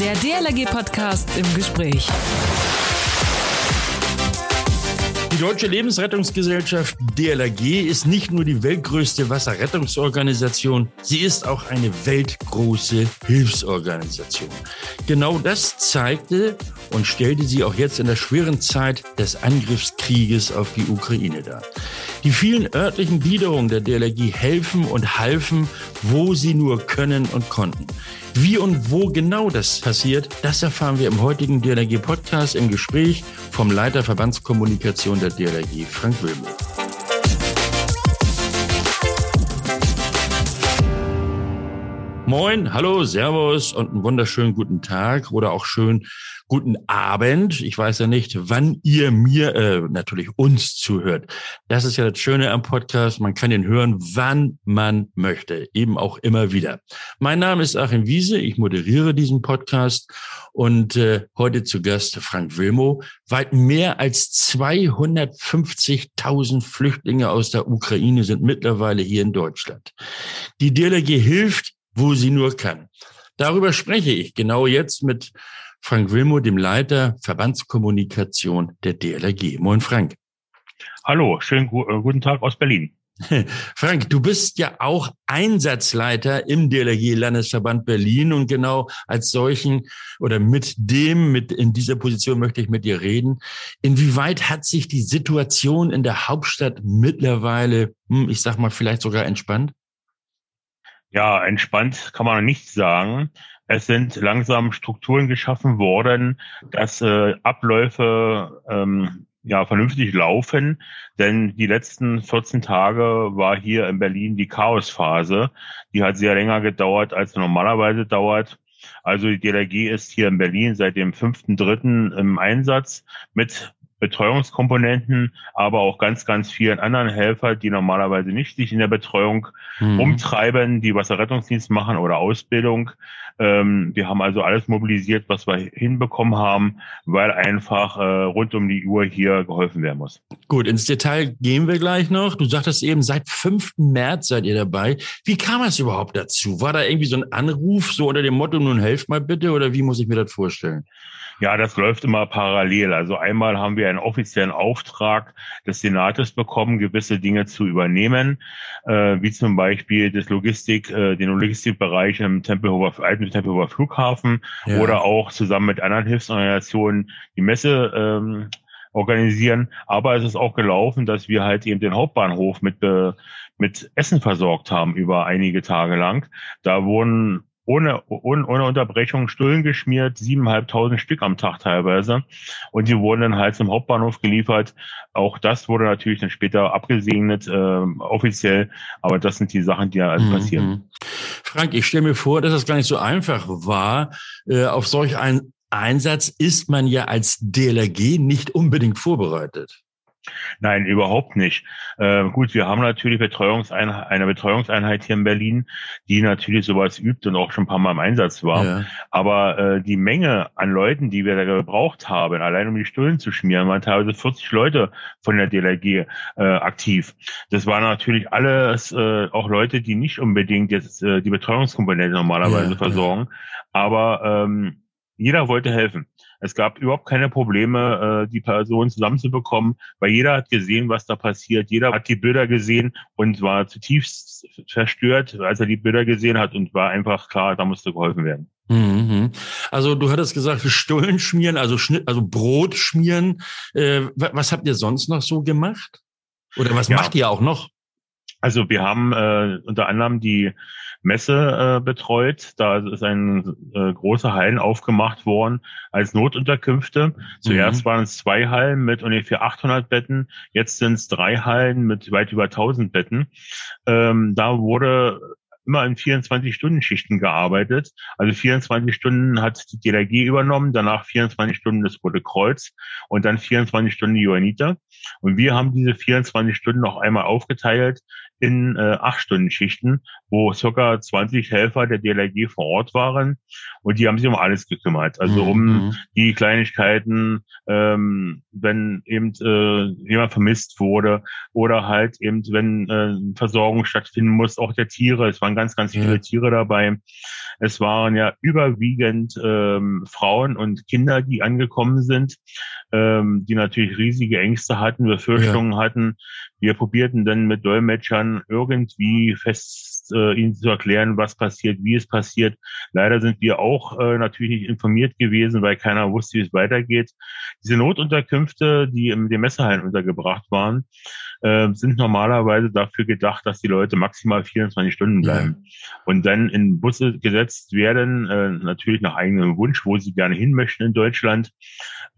Der DLRG-Podcast im Gespräch. Die Deutsche Lebensrettungsgesellschaft DLRG ist nicht nur die weltgrößte Wasserrettungsorganisation, sie ist auch eine weltgroße Hilfsorganisation. Genau das zeigte und stellte sie auch jetzt in der schweren Zeit des Angriffskrieges auf die Ukraine dar. Die vielen örtlichen Gliederungen der DLRG helfen und halfen, wo sie nur können und konnten. Wie und wo genau das passiert, das erfahren wir im heutigen DLRG Podcast im Gespräch vom Leiter Verbandskommunikation der DLRG, Frank Wilmer. Moin, hallo, Servus und einen wunderschönen guten Tag oder auch schön guten Abend. Ich weiß ja nicht, wann ihr mir, äh, natürlich uns zuhört. Das ist ja das Schöne am Podcast. Man kann ihn hören, wann man möchte. Eben auch immer wieder. Mein Name ist Achim Wiese. Ich moderiere diesen Podcast und äh, heute zu Gast Frank Wilmo. Weit mehr als 250.000 Flüchtlinge aus der Ukraine sind mittlerweile hier in Deutschland. Die DLRG hilft, wo sie nur kann. Darüber spreche ich genau jetzt mit Frank Wilmo, dem Leiter Verbandskommunikation der DLRG. Moin, Frank. Hallo, schönen äh, guten Tag aus Berlin. Frank, du bist ja auch Einsatzleiter im DLRG Landesverband Berlin und genau als solchen oder mit dem, mit in dieser Position möchte ich mit dir reden. Inwieweit hat sich die Situation in der Hauptstadt mittlerweile, hm, ich sag mal, vielleicht sogar entspannt? Ja, entspannt kann man nicht sagen. Es sind langsam Strukturen geschaffen worden, dass äh, Abläufe ähm, ja vernünftig laufen, denn die letzten 14 Tage war hier in Berlin die Chaosphase. Die hat sehr länger gedauert, als normalerweise dauert. Also die DLRG ist hier in Berlin seit dem 5.3. im Einsatz mit Betreuungskomponenten, aber auch ganz, ganz vielen anderen Helfer, die normalerweise nicht sich in der Betreuung mhm. umtreiben, die Wasserrettungsdienst machen oder Ausbildung. Ähm, wir haben also alles mobilisiert, was wir hinbekommen haben, weil einfach äh, rund um die Uhr hier geholfen werden muss. Gut, ins Detail gehen wir gleich noch. Du sagtest eben, seit 5. März seid ihr dabei. Wie kam es überhaupt dazu? War da irgendwie so ein Anruf, so unter dem Motto, nun helft mal bitte, oder wie muss ich mir das vorstellen? Ja, das läuft immer parallel. Also einmal haben wir einen offiziellen Auftrag des Senates bekommen, gewisse Dinge zu übernehmen, äh, wie zum Beispiel das Logistik, äh, den Logistikbereich im Tempelhofer, alten Tempelhofer Flughafen ja. oder auch zusammen mit anderen Hilfsorganisationen die Messe ähm, organisieren. Aber es ist auch gelaufen, dass wir halt eben den Hauptbahnhof mit, äh, mit Essen versorgt haben über einige Tage lang. Da wurden ohne, ohne, ohne Unterbrechung Stullen geschmiert, siebeneinhalbtausend Stück am Tag teilweise. Und die wurden dann halt zum Hauptbahnhof geliefert. Auch das wurde natürlich dann später abgesegnet, äh, offiziell. Aber das sind die Sachen, die ja also passieren. Mhm. Frank, ich stelle mir vor, dass es gar nicht so einfach war. Äh, auf solch einen Einsatz ist man ja als DLRG nicht unbedingt vorbereitet. Nein, überhaupt nicht. Äh, gut, wir haben natürlich Betreuungseinheit, eine Betreuungseinheit hier in Berlin, die natürlich sowas übt und auch schon ein paar Mal im Einsatz war. Ja. Aber äh, die Menge an Leuten, die wir da gebraucht haben, allein um die Stullen zu schmieren, waren teilweise 40 Leute von der DLRG äh, aktiv. Das waren natürlich alles äh, auch Leute, die nicht unbedingt jetzt äh, die Betreuungskomponente normalerweise ja, versorgen. Ja. Aber ähm, jeder wollte helfen. Es gab überhaupt keine Probleme, äh, die Person zusammenzubekommen, weil jeder hat gesehen, was da passiert. Jeder hat die Bilder gesehen und war zutiefst verstört, als er die Bilder gesehen hat und war einfach klar, da musste geholfen werden. Mhm. Also du hattest gesagt, Stullen schmieren, also Schnitt, also Brot schmieren. Äh, was habt ihr sonst noch so gemacht? Oder was ja. macht ihr auch noch? Also wir haben äh, unter anderem die Messe äh, betreut. Da ist ein äh, große Hallen aufgemacht worden als Notunterkünfte. Zuerst mhm. waren es zwei Hallen mit ungefähr 800 Betten. Jetzt sind es drei Hallen mit weit über 1000 Betten. Ähm, da wurde immer in 24-Stunden-Schichten gearbeitet. Also 24 Stunden hat die DLRG übernommen, danach 24 Stunden das Rote Kreuz und dann 24 Stunden die Johanniter. Und wir haben diese 24 Stunden noch einmal aufgeteilt in äh, acht Stunden Schichten, wo circa 20 Helfer der DLRG vor Ort waren und die haben sich um alles gekümmert. Also um mhm. die Kleinigkeiten, ähm, wenn eben äh, jemand vermisst wurde oder halt eben, wenn äh, Versorgung stattfinden muss, auch der Tiere. Es waren ganz, ganz viele ja. Tiere dabei. Es waren ja überwiegend ähm, Frauen und Kinder, die angekommen sind, ähm, die natürlich riesige Ängste hatten, Befürchtungen ja. hatten. Wir probierten dann mit Dolmetschern irgendwie fest äh, ihnen zu erklären, was passiert, wie es passiert. Leider sind wir auch äh, natürlich nicht informiert gewesen, weil keiner wusste, wie es weitergeht. Diese Notunterkünfte, die in den Messehallen untergebracht waren, äh, sind normalerweise dafür gedacht, dass die Leute maximal 24 Stunden bleiben ja. und dann in Busse gesetzt werden, äh, natürlich nach eigenem Wunsch, wo sie gerne hin möchten in Deutschland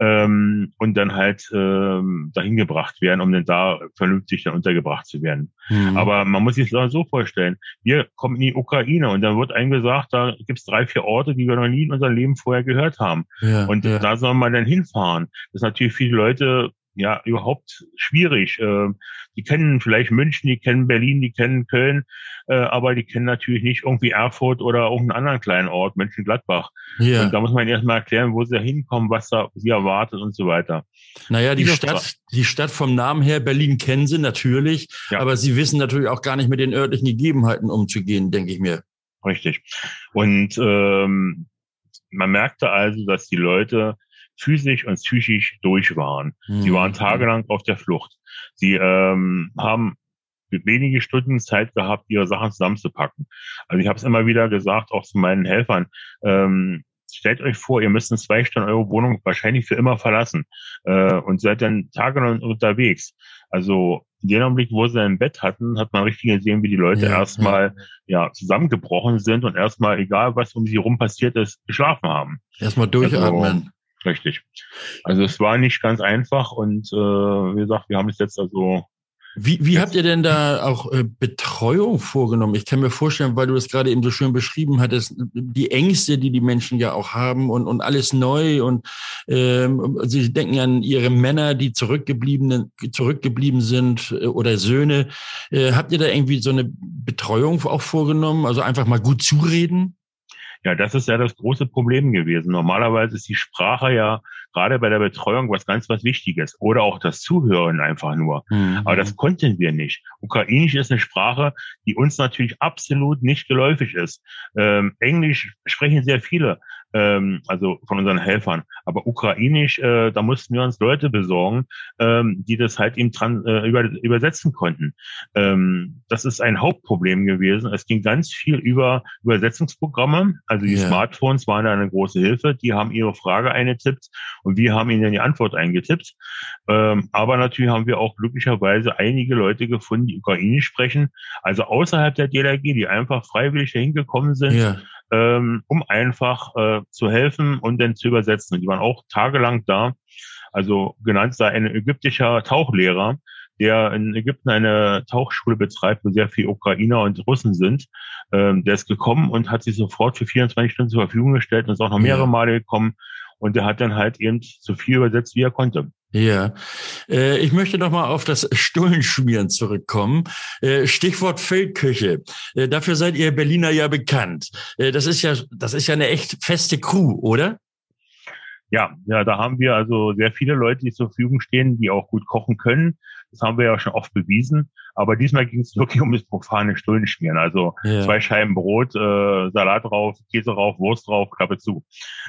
ähm, und dann halt ähm, dahin gebracht werden, um dann da vernünftig dann untergebracht zu werden. Mhm. Aber man muss sich das so vorstellen, wir kommen in die Ukraine und dann wird einem gesagt, da gibt's drei, vier Orte, die wir noch nie in unserem Leben vorher gehört haben. Ja, und ja. da soll man dann hinfahren. Das ist natürlich viele Leute ja überhaupt schwierig. Äh, die kennen vielleicht München, die kennen Berlin, die kennen Köln, äh, aber die kennen natürlich nicht irgendwie Erfurt oder irgendeinen anderen kleinen Ort, Mönchengladbach. Ja. Und da muss man erstmal erklären, wo sie hinkommen, was da sie erwartet und so weiter. Naja, die, die Stadt, die Stadt vom Namen her, Berlin kennen sie natürlich, ja. aber sie wissen natürlich auch gar nicht mit den örtlichen Gegebenheiten umzugehen, denke ich mir. Richtig. Und ähm, man merkte also, dass die Leute physisch und psychisch durch waren. Mhm. Sie waren tagelang auf der Flucht. Sie ähm, haben wenige Stunden Zeit gehabt, ihre Sachen zusammenzupacken. Also ich habe es immer wieder gesagt, auch zu meinen Helfern, ähm, stellt euch vor, ihr müsst in zwei Stunden eure Wohnung wahrscheinlich für immer verlassen äh, und seid dann tagelang unterwegs. Also in dem Augenblick, wo sie ein Bett hatten, hat man richtig gesehen, wie die Leute ja, erstmal ja. ja zusammengebrochen sind und erstmal, egal was um sie rum passiert ist, geschlafen haben. Erstmal durchatmen. Also, Richtig. Also es war nicht ganz einfach und äh, wie gesagt, wir haben es jetzt also. Wie, wie habt ihr denn da auch äh, Betreuung vorgenommen? Ich kann mir vorstellen, weil du das gerade eben so schön beschrieben hattest, die Ängste, die die Menschen ja auch haben und, und alles neu und ähm, sie denken an ihre Männer, die zurückgeblieben, zurückgeblieben sind äh, oder Söhne. Äh, habt ihr da irgendwie so eine Betreuung auch vorgenommen? Also einfach mal gut zureden? Ja, das ist ja das große Problem gewesen. Normalerweise ist die Sprache ja gerade bei der Betreuung was ganz was Wichtiges oder auch das Zuhören einfach nur. Mhm. Aber das konnten wir nicht. Ukrainisch ist eine Sprache, die uns natürlich absolut nicht geläufig ist. Ähm, Englisch sprechen sehr viele ähm, also von unseren Helfern. Aber ukrainisch, äh, da mussten wir uns Leute besorgen, ähm, die das halt eben dran äh, über, übersetzen konnten. Ähm, das ist ein Hauptproblem gewesen. Es ging ganz viel über Übersetzungsprogramme. Also die ja. Smartphones waren da eine große Hilfe. Die haben ihre Frage eingetippt und wir haben ihnen die Antwort eingetippt. Ähm, aber natürlich haben wir auch glücklicherweise einige Leute gefunden, die Ukrainisch sprechen, also außerhalb der DLRG, die einfach freiwillig dahin gekommen sind. Ja ähm, um einfach äh, zu helfen und dann zu übersetzen. Die waren auch tagelang da. Also genannt sei ein ägyptischer Tauchlehrer, der in Ägypten eine Tauchschule betreibt, wo sehr viele Ukrainer und Russen sind. Ähm, der ist gekommen und hat sich sofort für 24 Stunden zur Verfügung gestellt und ist auch noch mehrere Male gekommen. Und der hat dann halt eben so viel übersetzt, wie er konnte. Ja, äh, ich möchte noch mal auf das Stullenschmieren zurückkommen. Äh, Stichwort Feldküche. Äh, dafür seid ihr Berliner ja bekannt. Äh, das ist ja, das ist ja eine echt feste Crew, oder? Ja, ja, da haben wir also sehr viele Leute, die zur Verfügung stehen, die auch gut kochen können. Das haben wir ja schon oft bewiesen. Aber diesmal ging es wirklich um das profane Stullenschmieren. Also ja. zwei Scheiben Brot, äh, Salat drauf, Käse drauf, Wurst drauf, Klappe zu.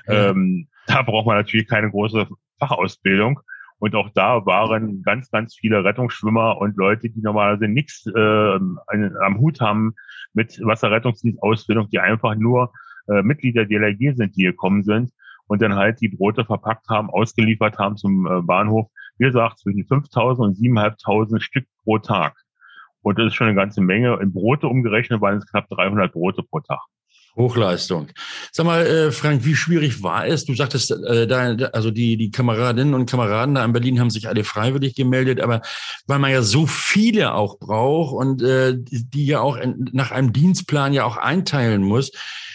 Ja. Ähm, da braucht man natürlich keine große Fachausbildung. Und auch da waren ganz, ganz viele Rettungsschwimmer und Leute, die normalerweise nichts äh, am Hut haben mit Wasserrettungsdienstausbildung, die einfach nur äh, Mitglieder der DLRG sind, die gekommen sind und dann halt die Brote verpackt haben, ausgeliefert haben zum äh, Bahnhof. Wie gesagt, zwischen 5.000 und 7.500 Stück pro Tag. Und das ist schon eine ganze Menge. In Brote umgerechnet waren es knapp 300 Brote pro Tag. Hochleistung. Sag mal, äh, Frank, wie schwierig war es? Du sagtest, äh, da, also die, die Kameradinnen und Kameraden da in Berlin haben sich alle freiwillig gemeldet, aber weil man ja so viele auch braucht und äh, die ja auch nach einem Dienstplan ja auch einteilen muss,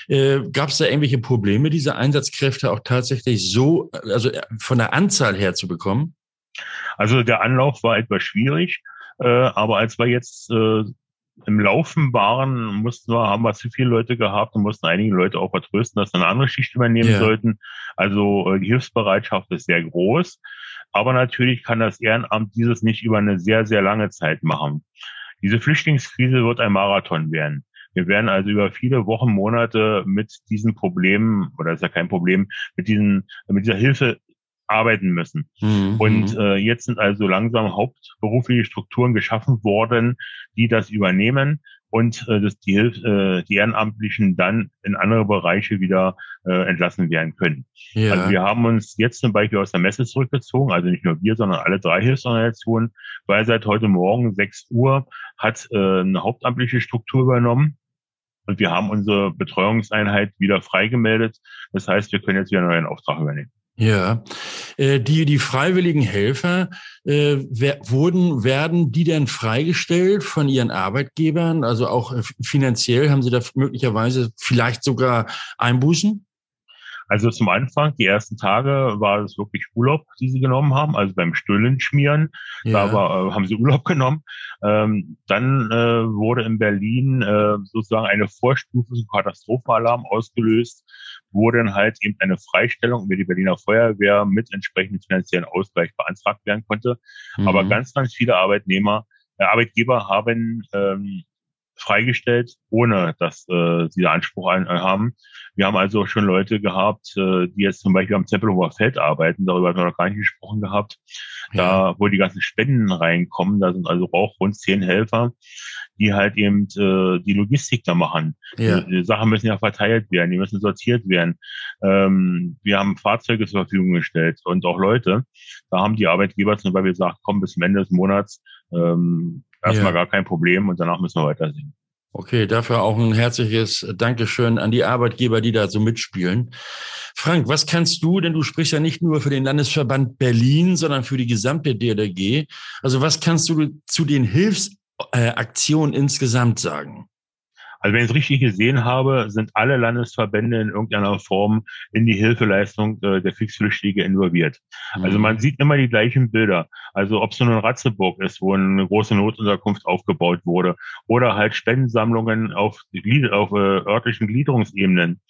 äh, gab es da irgendwelche Probleme, diese Einsatzkräfte auch tatsächlich so, also äh, von der Anzahl her zu bekommen? Also der Anlauf war etwas schwierig, äh, aber als wir jetzt äh, im Laufen waren, mussten wir, haben wir zu viele Leute gehabt und mussten einige Leute auch vertrösten, dass sie eine andere Schicht übernehmen ja. sollten. Also äh, die Hilfsbereitschaft ist sehr groß. Aber natürlich kann das Ehrenamt dieses nicht über eine sehr, sehr lange Zeit machen. Diese Flüchtlingskrise wird ein Marathon werden. Wir werden also über viele Wochen, Monate mit diesen Problemen, oder ist ja kein Problem, mit diesen, mit dieser Hilfe arbeiten müssen. Mhm. Und äh, jetzt sind also langsam hauptberufliche Strukturen geschaffen worden, die das übernehmen und äh, dass die, Hilf äh, die Ehrenamtlichen dann in andere Bereiche wieder äh, entlassen werden können. Ja. Also wir haben uns jetzt zum Beispiel aus der Messe zurückgezogen, also nicht nur wir, sondern alle drei Hilfsorganisationen, weil seit heute Morgen 6 Uhr hat äh, eine hauptamtliche Struktur übernommen. Und wir haben unsere Betreuungseinheit wieder freigemeldet. Das heißt, wir können jetzt wieder einen neuen Auftrag übernehmen. Ja, äh, die die freiwilligen Helfer äh, wurden werden die denn freigestellt von ihren Arbeitgebern? Also auch äh, finanziell haben sie da möglicherweise vielleicht sogar Einbußen? Also zum Anfang, die ersten Tage war es wirklich Urlaub, die sie genommen haben, also beim Stüllen schmieren, ja. da war, äh, haben sie Urlaub genommen. Ähm, dann äh, wurde in Berlin äh, sozusagen eine Vorstufe zum Katastrophenalarm ausgelöst, wo dann halt eben eine Freistellung über die Berliner Feuerwehr mit entsprechendem finanziellen Ausgleich beantragt werden konnte. Mhm. Aber ganz, ganz viele Arbeitnehmer, äh, Arbeitgeber haben ähm, freigestellt, ohne dass äh, sie da Anspruch ein, äh, haben. Wir haben also schon Leute gehabt, äh, die jetzt zum Beispiel am Tempelhofer Feld arbeiten, darüber haben wir noch gar nicht gesprochen gehabt, ja. da wo die ganzen Spenden reinkommen, da sind also auch rund zehn Helfer, die halt eben äh, die Logistik da machen. Ja. Die, die Sachen müssen ja verteilt werden, die müssen sortiert werden. Ähm, wir haben Fahrzeuge zur Verfügung gestellt und auch Leute. Da haben die Arbeitgeber zum Beispiel gesagt, komm bis zum Ende des Monats ähm, erstmal ja. gar kein Problem und danach müssen wir weitersehen. Okay, dafür auch ein herzliches Dankeschön an die Arbeitgeber, die da so mitspielen. Frank, was kannst du, denn du sprichst ja nicht nur für den Landesverband Berlin, sondern für die gesamte DLRG. Also was kannst du zu den Hilfsaktionen insgesamt sagen? Also wenn ich es richtig gesehen habe, sind alle Landesverbände in irgendeiner Form in die Hilfeleistung äh, der Kriegsflüchtlinge involviert. Also mhm. Also man sieht immer die gleichen Bilder. Also ob es nur in Ratzeburg ist, wo eine große Notunterkunft aufgebaut wurde, oder halt Spendensammlungen auf, auf äh, örtlichen Gliederungsebenen.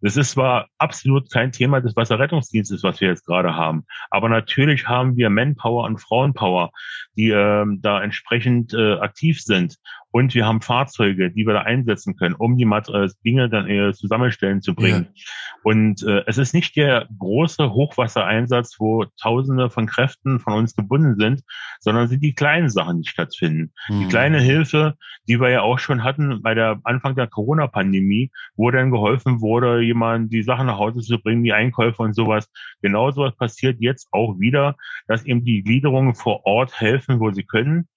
Das ist zwar absolut kein Thema des Wasserrettungsdienstes, was wir jetzt gerade haben, aber natürlich haben wir Manpower und Frauenpower, die äh, da entsprechend äh, aktiv sind und wir haben Fahrzeuge, die wir da einsetzen können, um die äh, Dinge dann äh, zusammenstellen zu bringen. Ja. Und äh, es ist nicht der große Hochwassereinsatz, wo Tausende von Kräften von uns gebunden sind, sondern sind die kleinen Sachen, die stattfinden. Mhm. Die kleine Hilfe, die wir ja auch schon hatten bei der Anfang der Corona-Pandemie, wo dann geholfen wurde, jemand die Sachen nach Hause zu bringen, die Einkäufe und sowas. Genau sowas passiert jetzt auch wieder, dass eben die Gliederungen vor Ort helfen, wo sie können.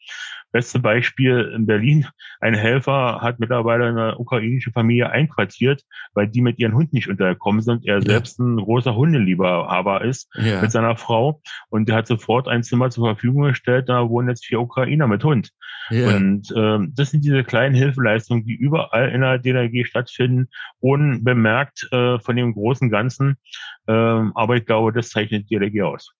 Beste Beispiel in Berlin. Ein Helfer hat mittlerweile eine ukrainische Familie einquartiert, weil die mit ihren Hund nicht untergekommen sind. Er ja. selbst ein großer Hundelieberhaber ist ja. mit seiner Frau. Und der hat sofort ein Zimmer zur Verfügung gestellt. Da wohnen jetzt vier Ukrainer mit Hund. Ja. Und ähm, das sind diese kleinen Hilfeleistungen, die überall in der DLRG stattfinden, unbemerkt äh, von dem großen Ganzen. Ähm, aber ich glaube, das zeichnet die DLRG aus.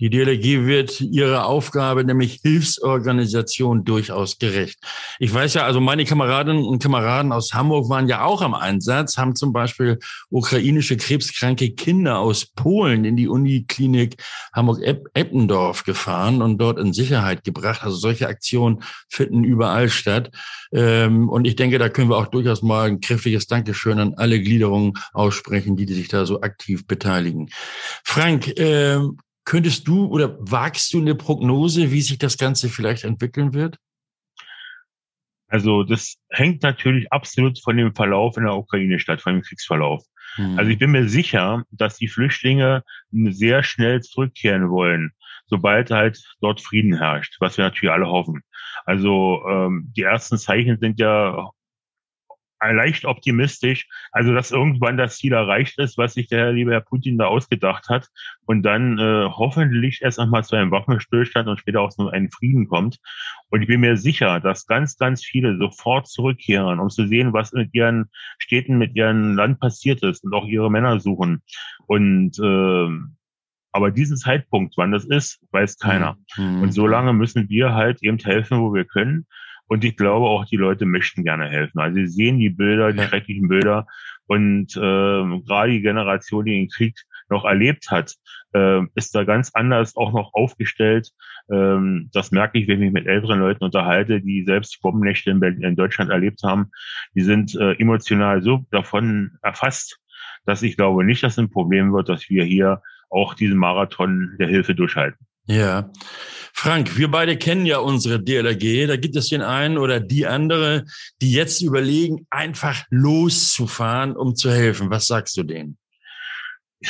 Die DLRG wird ihrer Aufgabe, nämlich Hilfsorganisation, durchaus gerecht. Ich weiß ja, also meine Kameradinnen und Kameraden aus Hamburg waren ja auch am Einsatz, haben zum Beispiel ukrainische krebskranke Kinder aus Polen in die Uniklinik Hamburg-Eppendorf gefahren und dort in Sicherheit gebracht. Also solche Aktionen finden überall statt. Ähm, und ich denke, da können wir auch durchaus mal ein kräftiges Dankeschön an alle Gliederungen aussprechen, die sich da so aktiv beteiligen. Frank, ähm, Könntest du oder wagst du eine Prognose, wie sich das Ganze vielleicht entwickeln wird? Also das hängt natürlich absolut von dem Verlauf in der Ukraine statt, von dem Kriegsverlauf. Mhm. Also ich bin mir sicher, dass die Flüchtlinge sehr schnell zurückkehren wollen, sobald halt dort Frieden herrscht, was wir natürlich alle hoffen. Also ähm, die ersten Zeichen sind ja leicht optimistisch, also dass irgendwann das Ziel erreicht ist, was sich der liebe Herr Putin da ausgedacht hat und dann äh, hoffentlich erst einmal zu einem Waffenstillstand und später auch zu einem Frieden kommt. Und ich bin mir sicher, dass ganz, ganz viele sofort zurückkehren, um zu sehen, was mit ihren Städten, mit ihrem Land passiert ist und auch ihre Männer suchen. Und äh, aber diesen Zeitpunkt, wann das ist, weiß keiner. Mhm. Und so lange müssen wir halt eben helfen, wo wir können. Und ich glaube auch, die Leute möchten gerne helfen. Also sie sehen die Bilder, die schrecklichen Bilder. Und äh, gerade die Generation, die den Krieg noch erlebt hat, äh, ist da ganz anders auch noch aufgestellt. Ähm, das merke ich, wenn ich mich mit älteren Leuten unterhalte, die selbst Bombennächte in, in Deutschland erlebt haben. Die sind äh, emotional so davon erfasst, dass ich glaube nicht, dass ein Problem wird, dass wir hier auch diesen Marathon der Hilfe durchhalten. Ja. Frank, wir beide kennen ja unsere DLRG. Da gibt es den einen oder die andere, die jetzt überlegen, einfach loszufahren, um zu helfen. Was sagst du denen?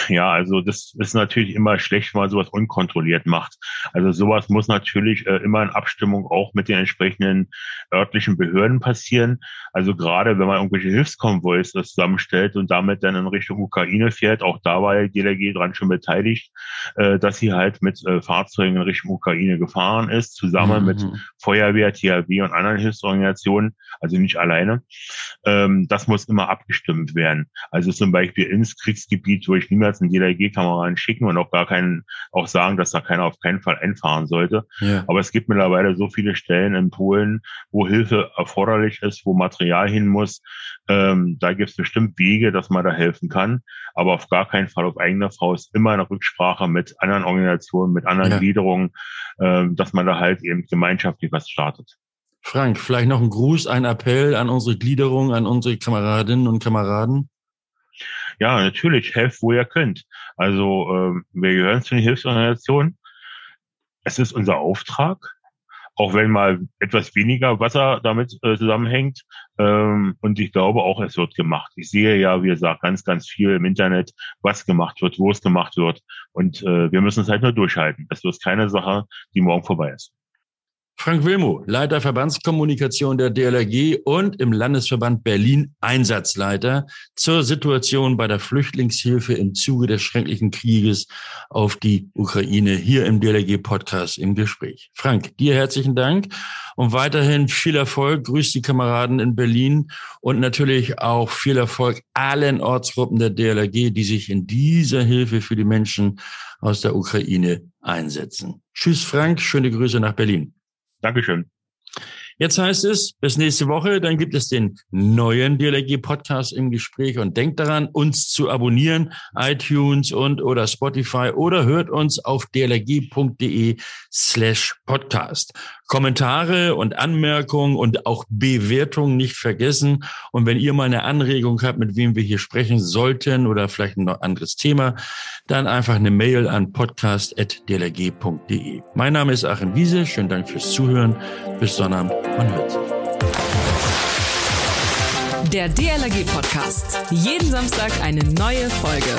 Ja, also das ist natürlich immer schlecht, wenn man sowas unkontrolliert macht. Also sowas muss natürlich äh, immer in Abstimmung auch mit den entsprechenden örtlichen Behörden passieren. Also gerade wenn man irgendwelche Hilfskonvois zusammenstellt und damit dann in Richtung Ukraine fährt, auch da war ja die DLRG dran schon beteiligt, äh, dass sie halt mit äh, Fahrzeugen in Richtung Ukraine gefahren ist, zusammen mhm. mit Feuerwehr, THW und anderen Hilfsorganisationen, also nicht alleine. Ähm, das muss immer abgestimmt werden. Also zum Beispiel ins Kriegsgebiet, wo ich niemals einen DLRG-Kameraden schicken und auch gar keinen, auch sagen, dass da keiner auf keinen Fall einfahren sollte. Ja. Aber es gibt mittlerweile so viele Stellen in Polen, wo Hilfe erforderlich ist, wo Material hin muss. Ähm, da gibt es bestimmt Wege, dass man da helfen kann. Aber auf gar keinen Fall auf eigene Faust immer eine Rücksprache mit anderen Organisationen, mit anderen ja. Gliederungen, ähm, dass man da halt eben gemeinschaftlich was startet. Frank, vielleicht noch ein Gruß, ein Appell an unsere Gliederung, an unsere Kameradinnen und Kameraden? Ja, natürlich, helft, wo ihr könnt. Also ähm, wir gehören zu den Hilfsorganisationen. Es ist unser Auftrag, auch wenn mal etwas weniger Wasser damit äh, zusammenhängt. Ähm, und ich glaube auch, es wird gemacht. Ich sehe ja, wie gesagt, ganz, ganz viel im Internet, was gemacht wird, wo es gemacht wird. Und äh, wir müssen es halt nur durchhalten. Es wird keine Sache, die morgen vorbei ist. Frank Wilmo, Leiter Verbandskommunikation der DLRG und im Landesverband Berlin Einsatzleiter zur Situation bei der Flüchtlingshilfe im Zuge des schrecklichen Krieges auf die Ukraine hier im DLRG Podcast im Gespräch. Frank, dir herzlichen Dank und weiterhin viel Erfolg. Grüß die Kameraden in Berlin und natürlich auch viel Erfolg allen Ortsgruppen der DLRG, die sich in dieser Hilfe für die Menschen aus der Ukraine einsetzen. Tschüss Frank, schöne Grüße nach Berlin. Dankeschön. Jetzt heißt es, bis nächste Woche, dann gibt es den neuen DLRG-Podcast im Gespräch und denkt daran, uns zu abonnieren, iTunes und oder Spotify oder hört uns auf dlrg.de slash podcast. Kommentare und Anmerkungen und auch Bewertungen nicht vergessen. Und wenn ihr mal eine Anregung habt, mit wem wir hier sprechen sollten oder vielleicht ein noch anderes Thema, dann einfach eine Mail an podcast.dlrg.de. Mein Name ist Achim Wiese. Schönen Dank fürs Zuhören. Bis Sonnabend. Man hört sich. Der DLRG Podcast. Jeden Samstag eine neue Folge.